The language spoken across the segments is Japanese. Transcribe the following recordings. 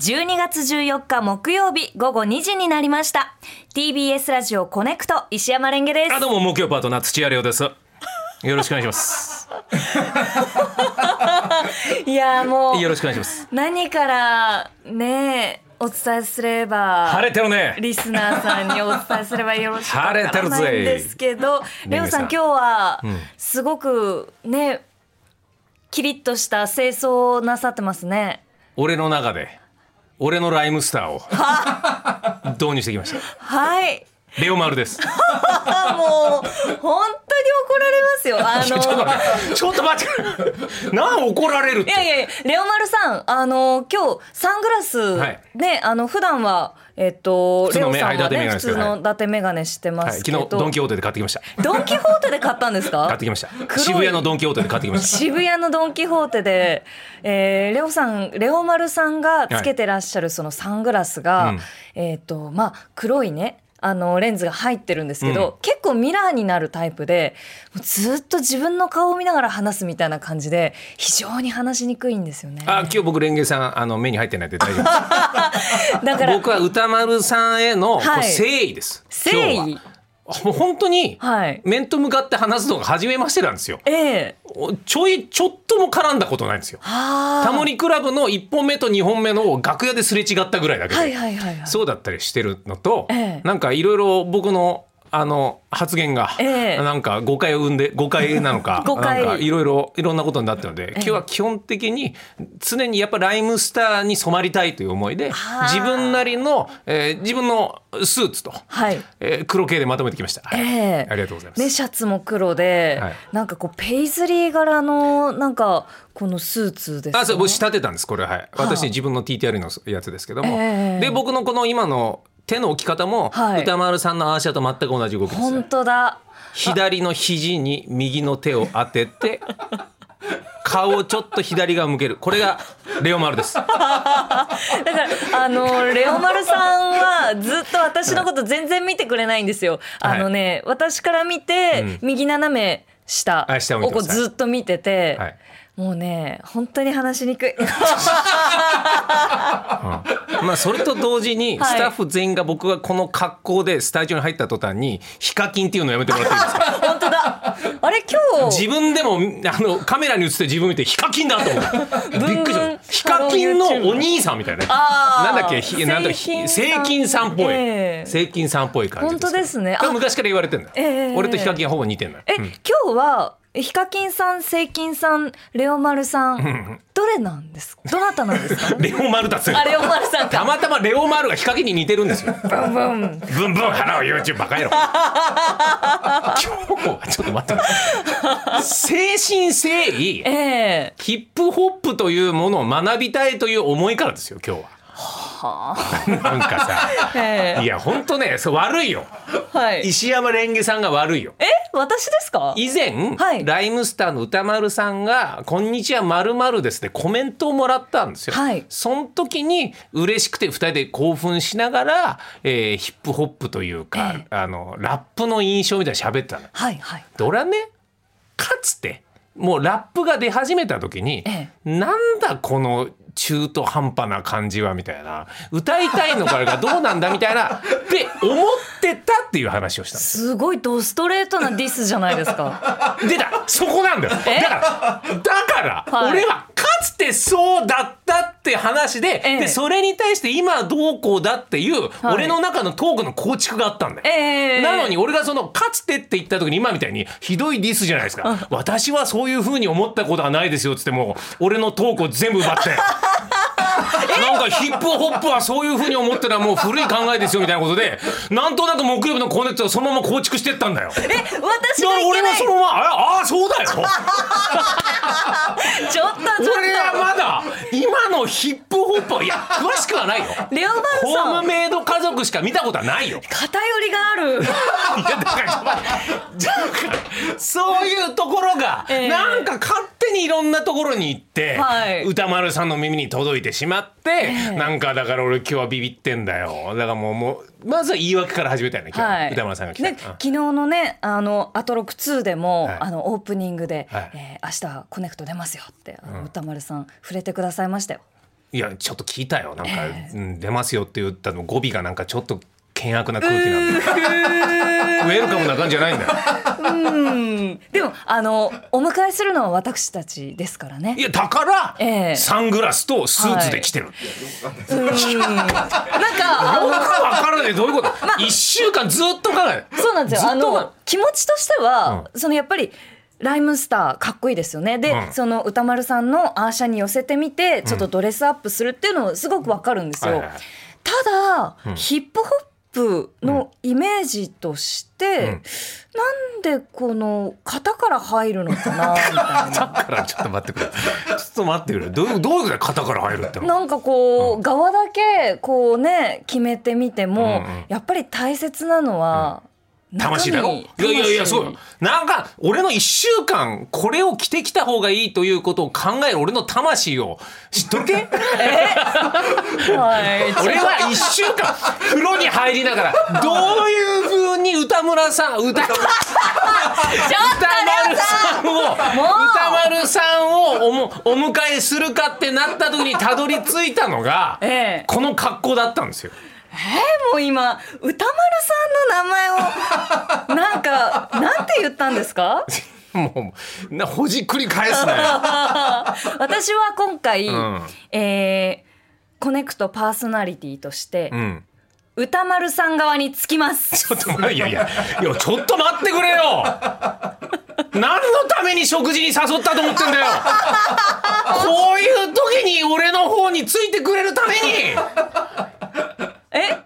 12月14日木曜日午後2時になりました。TBS ラジオコネクト石山レンゲです。あどうも木曜パートナー土屋亮です。よろしくお願いします。いやもうよろしくお願いします。何からねお伝えすれば晴れてるね。リスナーさんにお伝えすればよろしく晴れてるぜですけどレオさん今日はすごくねキリッとした清掃をなさってますね。俺の中で俺のライムスターを導入してきました。はいレオマルです。あ もう本当に怒られますよ。あちょっとの待ってちょっと待って。なん怒られるいやいやいやレオマルさんあの今日サングラス、はい。ねあの普段はえっとレオさんはね普通の伊達メガネしてまはい、すけど、昨日ドン・キホーテで買ってきました。ドンキホーテで買ったんですか？買ってきました。渋谷のドン・キホーテで買ってきました。渋谷のドン・キホーテで、えーレオさんレオマルさんがつけてらっしゃるそのサングラスが、うん。えっ、とまあ黒いねあのレンズが入ってるんですけど、うん。結構ミラーになるタイプでずっと自分の顔を見ながら話すみたいな感じで非常に話しにくいんですよね。あ今日僕レンゲさんあの目に入ってないんで大丈夫で だからす僕は歌丸さんへの誠意です、誠意本当にはい。面と向かって話すのが初めましてなんですよ。ええ。おちょいちょっとも絡んだことないんですよ。はあタモリクラブの1本目と2本目の楽屋ですれ違ったぐらいだけで、はいはいはいはい。そうだったりしてるのと、ええ。なんかいろいろ僕のあの発言が、ええ。なんか誤解を生んで誤解なのか なんかいろいろいろんなことになってるので、今日は基本的に常にやっぱライムスターに染まりたいという思いではあ自分なりの、えー自分のスーツと、はい。えー黒系でまとめてきました、はい。ええ。ありがとうございます、ね、シャツも黒で、はい。なんかこうペイズリー柄のなんかこのスーツですよあそう僕仕立てたんですこれはい。私自分の TTR のやつですけども、ええ。で僕のこの今の手の置き方も、はい。歌丸さんのアーシャと全く同じ動きです本当だ。左の肘に右の手を当てて 顔をちょっと左側向ける。これがレオマルです。だからあのレオマルさんはずっと私のこと全然見てくれないんですよ。あのね、私から見て、右斜め下をこずっと見てて、はい。もうね本当に話しにくい。まあそれと同時にはい。スタッフ全員が僕がこの格好でスタジオに入った途端にヒカキンっていうのやめてもらっていいですか？本当だ。あれ今日。自分でもあのカメラに映って自分見てヒカキンだと思う。びっくりしたヒカキンのお兄さんみたいななんだっけ？ひなん。だっけひセイセイキンさんっぽい、ええ。セイキンさんっぽい感じ本当ですね。昔から言われてんだ。よ、ええ。俺とヒカキンはほぼ似てんだよ。え、うん。今日はヒカキンさん、セイキンさん、レオマルさん、どれなんですか？どなたなんですか？レオマルだあ、レオマルさんか。たまたまレオマルがヒカキンに似てるんですよブンブン。ブンブン払う YouTube バカ野郎今日はちょっと待って精神誠意ええヒップホップというものを学びたいという思いからですよ今日は。なんかさ ええいや本当ねそう悪いよはい。石山レンゲさんが悪いよえ、私ですか？以前、はいライムスターの歌丸さんが「こんにちはまるまるです」ってコメントをもらったんですよ。はいその時に嬉しくて2人で興奮しながら、えーヒップホップというか、ええあのラップの印象みたいなの喋ってたの。はいはい。で俺はねかつてもうラップが出始めた時に、えなんだこの中途半端な感じはみたいな。歌いたいのかがどうなんだみたいな。って思ってたっていう話をしたすすごいドストレートなディスじゃないですか。出た。そこなんだよ。だえからだから、はい。俺はかつてそうだったって話で,、ええ。でそれに対して今どうこうだっていう、はい。俺の中のトークの構築があったんだよ。ええなのに俺がそのかつてって言った時に今みたいにひどいディスじゃないですか。私はそういうふうに思ったことはないですよっつってもう俺のトークを全部奪って。なんかヒップホップはそういうふうに思ったらもう古い考えですよみたいなことでなんとなく木曜日のコネクトをそのまま構築してったんだよ。え、私がらいけない。俺はそのままあああそうだよ ちょっとちょっ俺はまだ今のヒップホップはいや詳しくはないよと。レオマルホーさん。ムメイド家族しか見たことはないよ偏りがある。いやだから そういうところが、ええなんか勝手にいろんなところに行って、はい。歌丸さんの耳に届いてしまって、なんかだから俺今日はビビってんだよ。だからもうもうまずは言い訳から始めたよね今日、は。い、歌丸さんが来た、ね、うん。昨日のねあのアトロク2でも、はい。あのオープニングで、はい。えー明日はコネクト出ますよってあの歌丸さん触れてくださいましたよ。いやちょっと聞いたよ。なんか、うん出ますよって言ったの語尾がなんかちょっと険悪な空気なんだ。ウェルカムな感じじゃないんだようん。でもあのお迎えするのは私たちですからね。いやだから、ええ。サングラスとスーツで来てる、うん。なんかあ僕のは分からない。どういうこと、一週間ずっと考えそうなんですよ。あの気持ちとしては、そのやっぱりライムスターかっこいいですよね。で、うん。その歌丸さんのアーシャに寄せてみてちょっとドレスアップするっていうのすごくわかるんですよ、はいはいはい。ただ、ヒップホップのイメージとして、なんでこの型から入るのかなみたいな。だからちょっと待ってくれ。ちょっと待ってくれ。どういうどういうことだよ肩から入るっての？なんかこう、側だけこうね決めてみても、うんうん。やっぱり大切なのは、魂だろ？いやいやいやそうよ。なんか俺の一週間これを着てきた方がいいということを考える俺の魂を。知っとるけ？はい 俺は一週間風呂に入りながらどういう風に歌村さん歌 歌丸さんを歌丸さんをおもお迎えするかってなった時にたどり着いたのが、ええ。この格好だったんですよ。もう今歌丸さんの名前をなんか なんて言ったんですか？もうなほじくり返すね。私は今回、んえーコネクトパーソナリティとして、うん。歌丸さん側につきますちょっと待っていやいやいやちょっと待ってくれよ。何のために食事に誘ったと思ってんだよ。こういう時に俺の方についてくれるためにえ？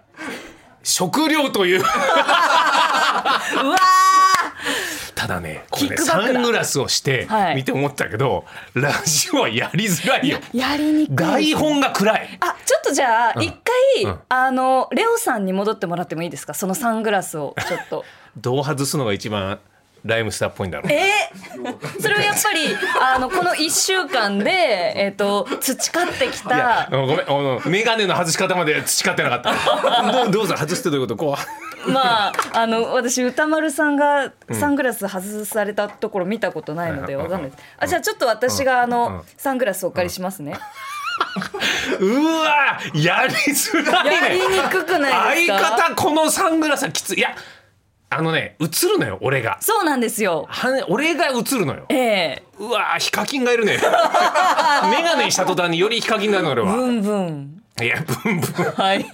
食料という。うわただねこれねサングラスをしてはい。見て思ったけど、ラジオはやりづらいよ。ーやりにくい台本が暗い。あちょっとじゃあ一回、うん。あのレオさんに戻ってもらってもいいですか？そのサングラスをちょっと。どう外すのが一番ライムスターっぽいんだろう。え？ー、それはやっぱりあのこの1週間で、えっと培ってきいやたごめんあの眼鏡の外し方まで培ってなかった。どうどうぞ外すってどういうこと？こまああの私歌丸さんがサングラス外されたところ見たことないのでうん。わかんないです。あじゃあちょっと私があうん。のサングラスをお借りしますね。う。うわやりづらいね。やりにくくないですか？相方このサングラスはきつい。いやあのね映るのよ俺が。そうなんですよはね俺が映るのよ。ええうわヒカキンがいるね。眼鏡にした途端によりヒカキンなの俺は。ブンブンいやブンブン。はい。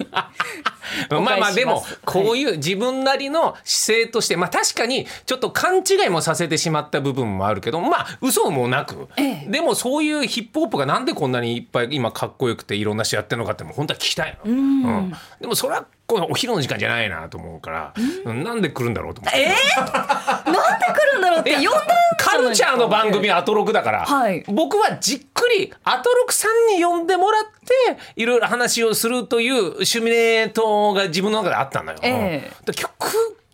まあまあでもこういう自分なりの姿勢としてまあ確かにちょっと勘違いもさせてしまった部分もあるけどまあ嘘もなく、ええ。でもそういうヒップホップがなんでこんなにいっぱい今かっこよくていろんな人やってるのかってもう本当は聞きたいの、うん。でもそれはこのお昼の時間じゃないなと思うから、うん。なんで来るんだろうと思って。えー、なんで来るんだろうって呼んだカルチャーの番組アトロクだから、はい。僕はじっくりアトロクさんに呼んでもらっていろいろ話をするというシミュレートが自分の中であったのよ。ええ。で曲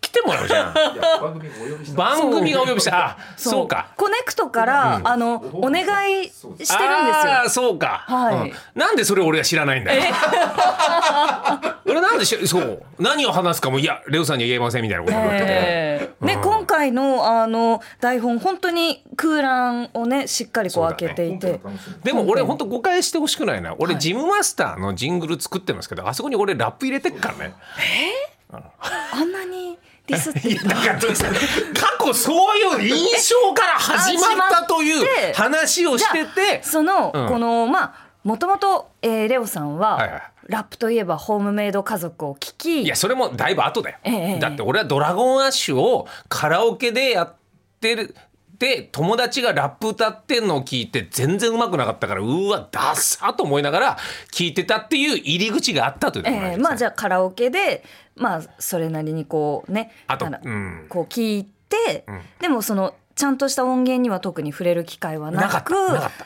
来てもらうじゃん。番組がお呼びした。あそう。か。コネクトから、あのお願いしてるんですよ。ああそうか、はい。うん。なんでそれ俺が知らないんだよ。俺なんでしそう。何を話すかもいやレオさんには言えませんみたいなことになってて。ええ。ね、今回のあの台本本当に空欄をねしっかりこう開けていて、でも俺本当誤解してほしくないな。俺、ジムマスターのジングル作ってますけどあそこに俺ラップ入れてっからね。あんなにディスっていやだから過去そういう印象から始まったという話をしてて。その、うん。このまあもともとえーレオさんは、はいはいラップといえばホームメイド家族を聞きいやそれもだいぶ後だよ、ええだって俺はドラゴンアッシュをカラオケでやってるで友達がラップ歌ってんのを聞いて全然うまくなかったからうわダッサと思いながら聞いてたっていう入り口があったというえーまあじゃあカラオケでまあそれなりにこうねあとうん。こう聞いて、ん。でもそのちゃんとした音源には特に触れる機会はなく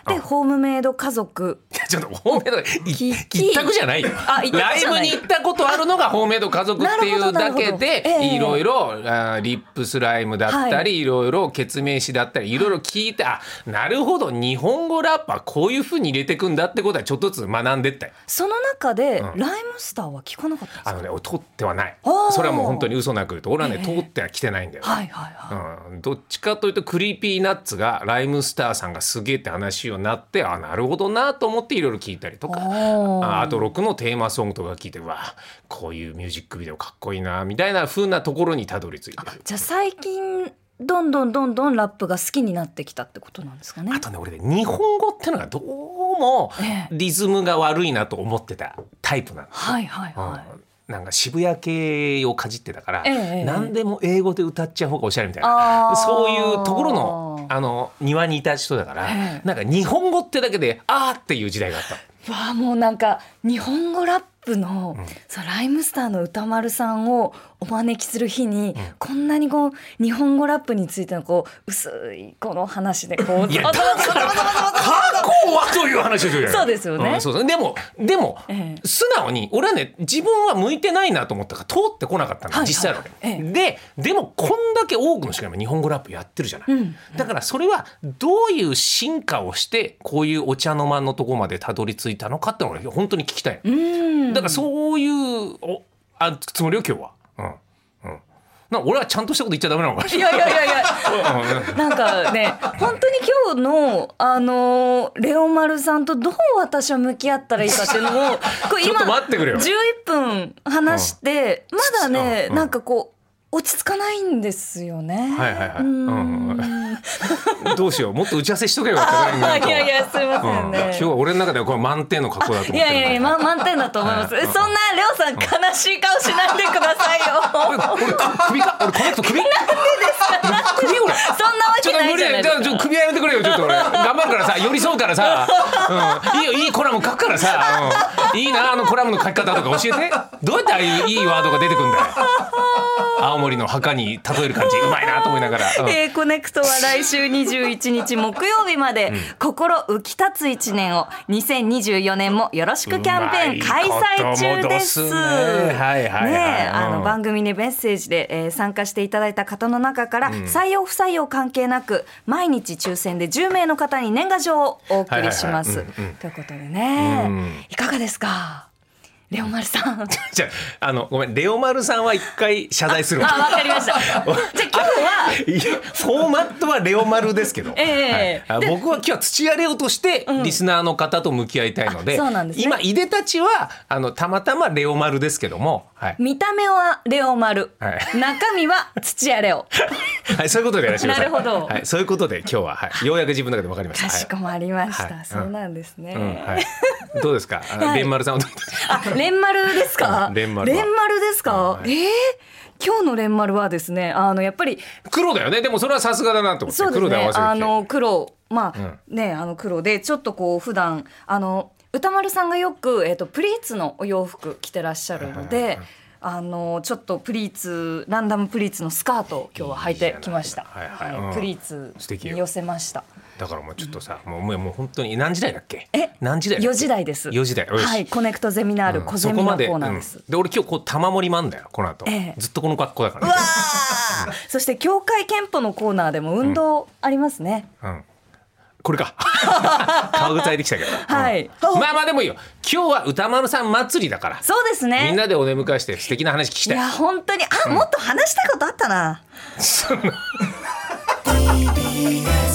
でホームメイド家族ちょっとホームメイド一択じゃないよ。ライブに行ったことあるのがホームメイド家族っていうだけでええいろいろあーリップスライムだったはりいろいろケツメイシだったりいろいろ聞いてあなるほど日本語ラップはこういうふうに入れてくんだってことはちょっとずつ学んでったよ。その中で、うん。ライムスターは聞かなかったあのね俺通ってはない。それはもう本当に嘘なく言うと俺はねええ。通っては来てないんだよはいはいはい、うん、どっちかというとクリーピーナッツがライムスターさんがすげえって話になってあなるほどなと思ってっていろいろ聞いたりとかアフター6のテーマソングとか聞いてわこういうミュージックビデオかっこいいなみたいな風なところにたどり着いてる。じゃあ最近どんどんどんどんラップが好きになってきたってことなんですかね？あとね俺ね日本語ってのがどうもリズムが悪いなと思ってたタイプなんですよ、はいはいはい、うんなんか渋谷系をかじってたから、ええ、何でも英語で歌っちゃう方がおしゃれみたいな。そういうところのあの庭にいた人だから、え、なんか日本語ってだけであーっていう時代があった。わあもうなんか日本語ラップの、うん、そうライムスターの歌丸さんをお招きする日に、うん、こんなにこう日本語ラップについてのこう薄いこの話でこういやはという話をするそうですよね、うん、そうでもでも、ええ、素直に俺はね自分は向いてないなと思ったから通ってこなかったの、はい、実際はね、ええ、ででもこんだけ多くの人が日本語ラップやってるじゃない、うん、だからそれはどういう進化をしてこういうお茶の間のとこまでたどり着いたのかってのを本当に聞きたい、だからそういうおあつもりよ今日は。な俺はちゃんとしたこと言っちゃダメなのかいやいやいやいや。なんかね本当に今日のあのレオマルさんとどう私は向き合ったらいいかっていうのを これ今11分話して、まだね、なんかこう落ち着かないんですよね。はいはいはい。うん、どうしよう、もっと打ち合わせしとけよ いやいや、すみませんね、うん、今日は俺の中ではこれ満点の格好だと思っていやいやいや、ま、満点だと思います。はい、そんなレオさん、悲しい顔しないでくださいよ。首か、俺この人首。なんでですか。首俺。そんなわけないじゃないですか。ちょっと首やめてくれよ、ちょっと俺。頑張るからさ、寄り添うからさ。うん、いいよ、いいコラム書くからさ。うん、いいな、あのコラムの書き方とか教えて。どうやってああいういいワードが出てくるんだよ。青森の墓に例える感じうまいなと思いながら、うん、えー、コネクトは来週21日木曜日まで、うん、心浮き立つ一年を2024年もよろしくキャンペーン開催中です。ね。はいはい、ね、あの番組にメッセージで、えー、参加していただいた方の中から、うん、採用不採用関係なく毎日抽選で10名の方に年賀状をお送りします、ということでね、いかがですか？レオマルさん。じゃあのごめんレオマルさんは一回謝罪するあわかりました。じゃあ今日はフォーマットはレオマルですけど、えーはい、僕は今日は土屋レオとしてリスナーの方と向き合いたいので、うん、でね、今いでたちはあのたまたまレオマルですけども、はい、見た目はレオマル、はい、中身は土屋レオ。はいそういうことでやらせてください。なるほど。はいそういうことで今日は、はい、ようやく自分の中でわかりました。かしこまりました。そうなんですね。うんはい、どうですか？レンマルさんあレンマルですか？レンマル。レンマルですか？はい、ええー、今日のレンマルはですね、あのやっぱり黒だよね。でもそれはさすがだなと思って。そうですね。あの黒、まあ、うん、ねあの黒でちょっとこう普段あの歌丸さんがよくえっ、ー、とプリーツのお洋服着てらっしゃるので。あのちょっとプリーツランダムプリーツのスカートを今日は履いてきました。はいはいはい、プリーツに寄せました。だからもうちょっとさ、もうもう本当に何時代だっけ？え、何時代？四時代です。四時代。はい、コネクトゼミナール、小ゼミのコーナーです。で、俺今日こう玉盛りまんだよ。この後、ずっとこの格好だから。わそして協会憲法のコーナーでも運動ありますね。うん。これか。顔具体できたけど、はい、うん、まあまあでもいいよ。今日は歌丸さん祭りだから。そうですね。みんなでお出迎えして素敵な話聞きたい。いや本当に。あ、うん、もっと話したいことあったな